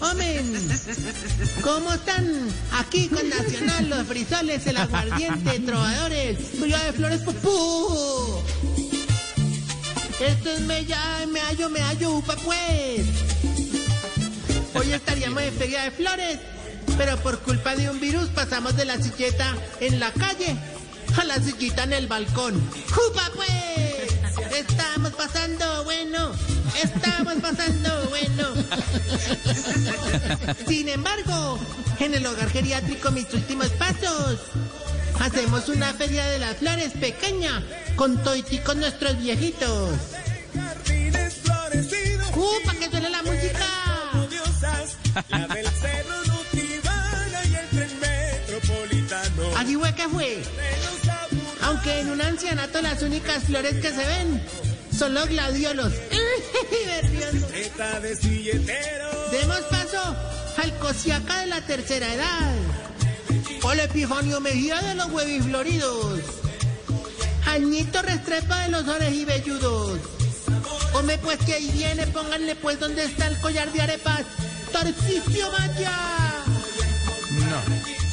Hombre, ¿cómo están? Aquí con Nacional, los frisoles, el aguardiente, trovadores, Feria de Flores, pupú. Esto es mella, me hallo, me hallo, upa pues. Hoy estaríamos en Feria de Flores, pero por culpa de un virus pasamos de la silleta en la calle a la sillita en el balcón. ¡Upa pues! Estamos pasando bueno, estamos pasando bueno. Sin embargo, en el hogar geriátrico Mis Últimos Pasos, hacemos una feria de las flores pequeña con toiticos nuestros viejitos. Florecidos, ¡Upa, que suene la música! diosas, la del cerro Nutibana y el tren metropolitano. Allí fue que fue. Aunque en un ancianato las únicas flores que se ven son los gladiolos. Nervioso. de silleteros. Demos paso al cosiaca de la tercera edad. Hola Epifanio Mejía de los huevifloridos. Añito Restrepa de los orejibelludos. Hombre, pues que ahí viene, pónganle pues donde está el collar de arepas. Tarcisio Maya. Ah,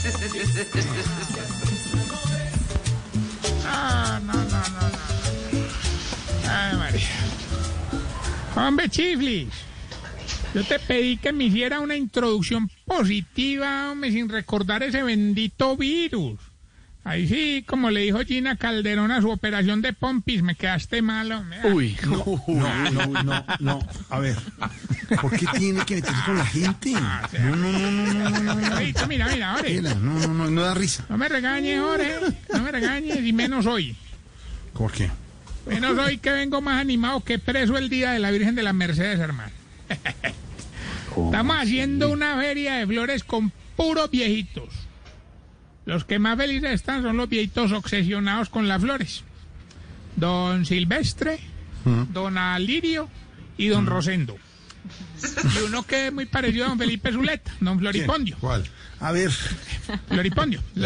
Hombre, Chiflis. Yo te pedí que me hiciera una introducción positiva, hombre, sin recordar ese bendito virus. Ahí sí, como le dijo Gina Calderón a su operación de pompis, me quedaste malo. Uy, no, no, no, no, no. A ver, ¿por qué tiene que meterse con la gente? No, no, no, no, no, no, no, mira, mira, Jorge. Mira, No, no, no, no da risa. No me regañes, Jorge. No me regañes, y menos hoy. ¿Por qué? Menos hoy que vengo más animado que preso el día de la Virgen de las Mercedes, hermano. Estamos haciendo una feria de flores con puros viejitos. Los que más felices están son los viejitos obsesionados con las flores. Don Silvestre, Don Alirio y Don Rosendo. Y uno que es muy parecido a Don Felipe Zuleta, Don Floripondio. ¿Cuál? A ver. Floripondio.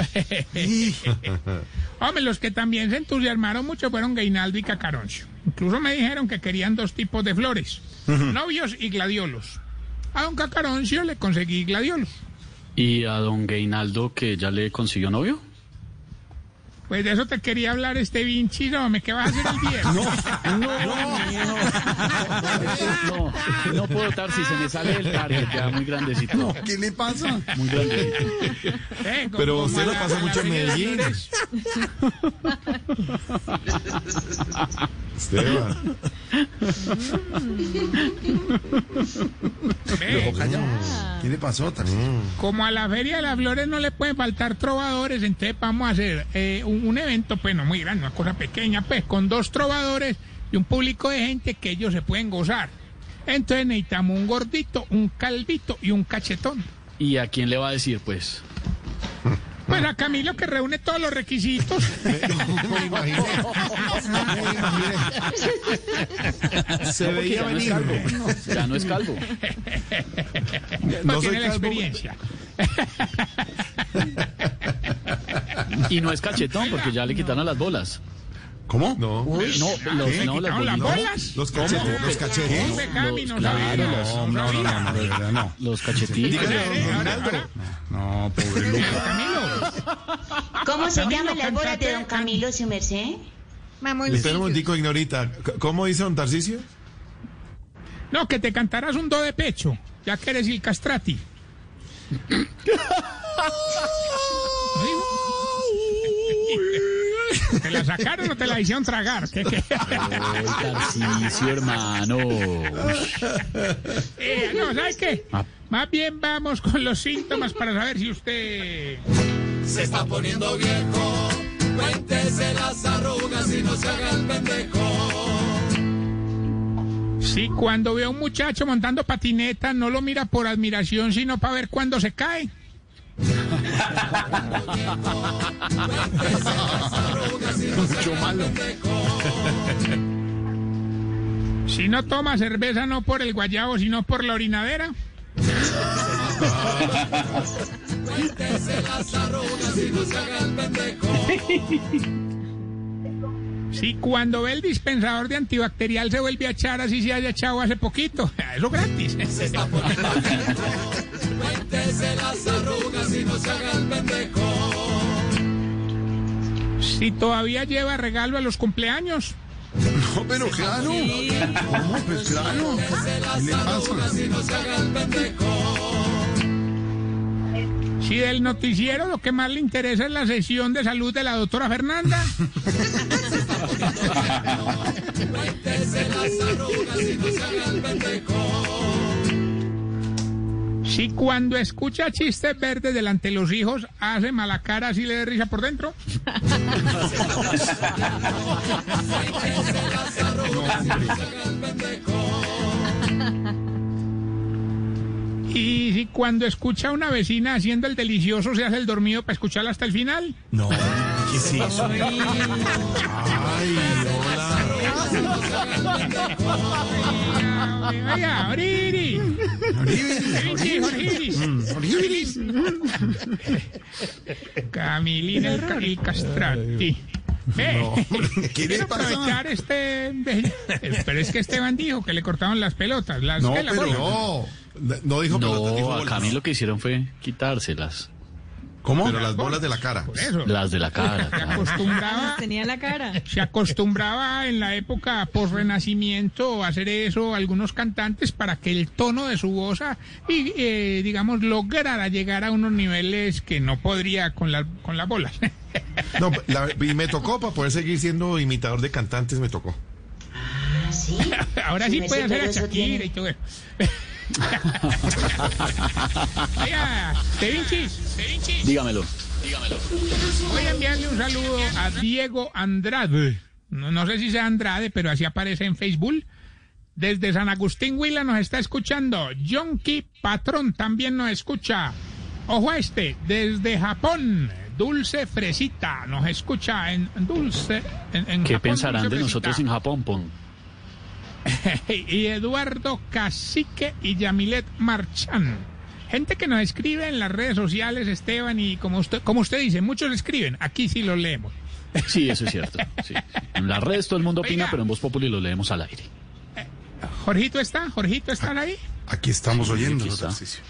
Hombre, los que también se entusiasmaron mucho fueron Gainaldo y Cacaroncio. Incluso me dijeron que querían dos tipos de flores, novios y gladiolos. A don Cacaroncio le conseguí gladiolos. ¿Y a don Gainaldo que ya le consiguió novio? Pues de eso te quería hablar este Vinci, hombre, ¿qué vas a hacer el viernes? No, no puedo estar si se me sale el target ya muy grandecito. ¿Qué le pasa? Muy grandecito. Eh, como- Pero como usted lo pasa mucho en Medellín. Esteban. Ve, ¿Qué le pasó, Tarcísio? como a la Feria de las Flores no le pueden faltar trovadores, entonces vamos a hacer eh, un, un evento, pues no muy grande, una cosa pequeña, pues con dos trovadores y un público de gente que ellos se pueden gozar. Entonces necesitamos un gordito, un calvito y un cachetón. ¿Y a quién le va a decir, pues? Pues a Camilo que reúne todos los requisitos. Me imaginé. Se veía ya no es venir. calvo. Ya no es calvo. No, No tiene soy la calvo. experiencia. Y no es cachetón porque ya le quitaron las bolas. ¿Cómo? No. No, los, ¿Le no, las bolitas. bolas? Los cachetes. Los cachetes. No claro, sabía, los- no No, no, no, no, de verdad, no. Los cachetitos. No, pobre Luca. Camilo. ¿Cómo se llaman las bolas de don Camilo, su merced? Espera un momentico, ignorita. ¿Cómo dice don Tarcicio? No, que te cantarás un do de pecho, ya que eres el castrati. ¿Te la sacaron o te la hicieron tragar? ¿Qué, qué? Hermano. Eh, no, ¿sabes qué? Ah. Más bien vamos con los síntomas para saber si usted... Se está poniendo viejo. Cuéntese las arrugas y no se haga el pendejo. Si cuando ve a un muchacho montando patineta no lo mira por admiración, sino para ver cuándo se cae. Mucho malo. Si no toma cerveza no por el guayabo, sino por la orinadera. Si cuando ve el dispensador de antibacterial se vuelve a echar así se haya echado hace poquito. Eso gratis. Las arrugas y no se haga el pendejo. Si todavía lleva regalo a los cumpleaños. No, pero claro. ¿Cómo? Pues claro. ¿Qué le pasa? Si del noticiero lo que más le interesa es la sesión de salud de la doctora Fernanda. Si cuando escucha chistes verdes delante de los hijos hace mala cara así le da risa por dentro. Y si cuando escucha a una vecina haciendo el delicioso se hace el dormido para escucharla hasta el final. No, ¿qué es eso? Ay, hola. Oiga, Oriri. Sí, Jorgiris. Jorgiris. Camilina el Castrati. Ve, ¿Qué le quiero pasa? aprovechar este... Pero es que Esteban dijo que le cortaron las pelotas. Las, No. No, no dijo pelotas, dijo No, a bolas. Camilo lo que hicieron fue quitárselas. ¿Cómo? Pero las bolas de la cara. Por eso. Las de la cara. Se acostumbraba, Tenía la cara. se acostumbraba en la época post-renacimiento a hacer eso algunos cantantes para que el tono de su voz, ah, y, eh, digamos, lograra llegar a unos niveles que no podría con, la, con las bolas. No, la- y me tocó para poder seguir siendo imitador de cantantes, me tocó. ¿Sí? Ahora Sí, sí puede hacer a Shakira tiene- y todo eso. Oiga, De Vincis, De Vincis. Dígamelo. Voy a enviarle un saludo a Diego Andrade. No, no sé si sea Andrade, pero así aparece en Facebook. Desde San Agustín Huila nos está escuchando. Yonki Patrón también nos escucha. Ojo a este, desde Japón. Dulce Fresita nos escucha en Dulce. En, en ¿Qué Japón, pensarán Dulce de nosotros en Japón, Pon? y Eduardo Cacique y Yamilet Marchán. Gente que nos escribe en las redes sociales, Esteban, y como usted, como usted dice, muchos escriben, aquí sí los leemos. Sí, eso es cierto. sí. En las redes todo el mundo opina, Oiga. pero en Voz Populi lo leemos al aire. Jorgito está, Jorgito está ahí. Aquí estamos oyendo. aquí está. Tarcisio.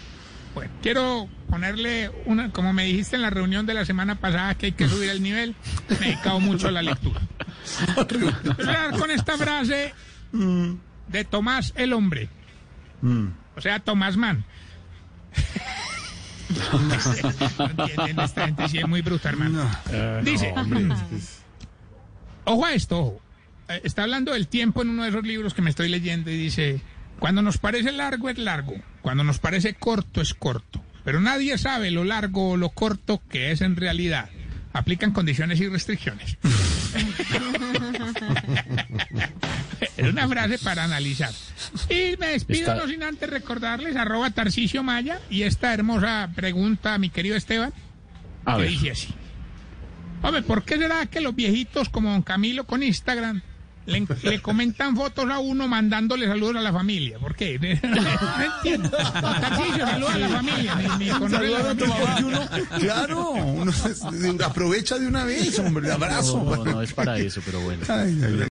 Bueno, quiero ponerle una, como me dijiste en la reunión de la semana pasada que hay que subir el nivel, me he dedicado mucho a la lectura. Con esta frase de Tomás el hombre. O sea, Tomás Mann. no entienden, esta gente sí es muy bruta, hermano. Dice, ojo a esto, ojo. Eh, Está hablando del tiempo en uno de esos libros que me estoy leyendo y dice, cuando nos parece largo es largo, cuando nos parece corto es corto, pero nadie sabe lo largo o lo corto que es en realidad. Aplican condiciones y restricciones. es una frase para analizar. Y me despido Está- no sin antes recordarles arroba Tarcicio Maya y esta hermosa pregunta a mi querido Esteban A que ver. dice así. Hombre, ¿por qué será que los viejitos como don Camilo con Instagram le, le comentan fotos a uno mandándole saludos a la familia? ¿Por qué? No entiendo. Tarcisio, saludos a la familia. Ni, ni la a tu mamá, uno, claro, uno aprovecha de una vez, hombre, abrazo. No, no es para eso, pero bueno. Ay, ay, ay.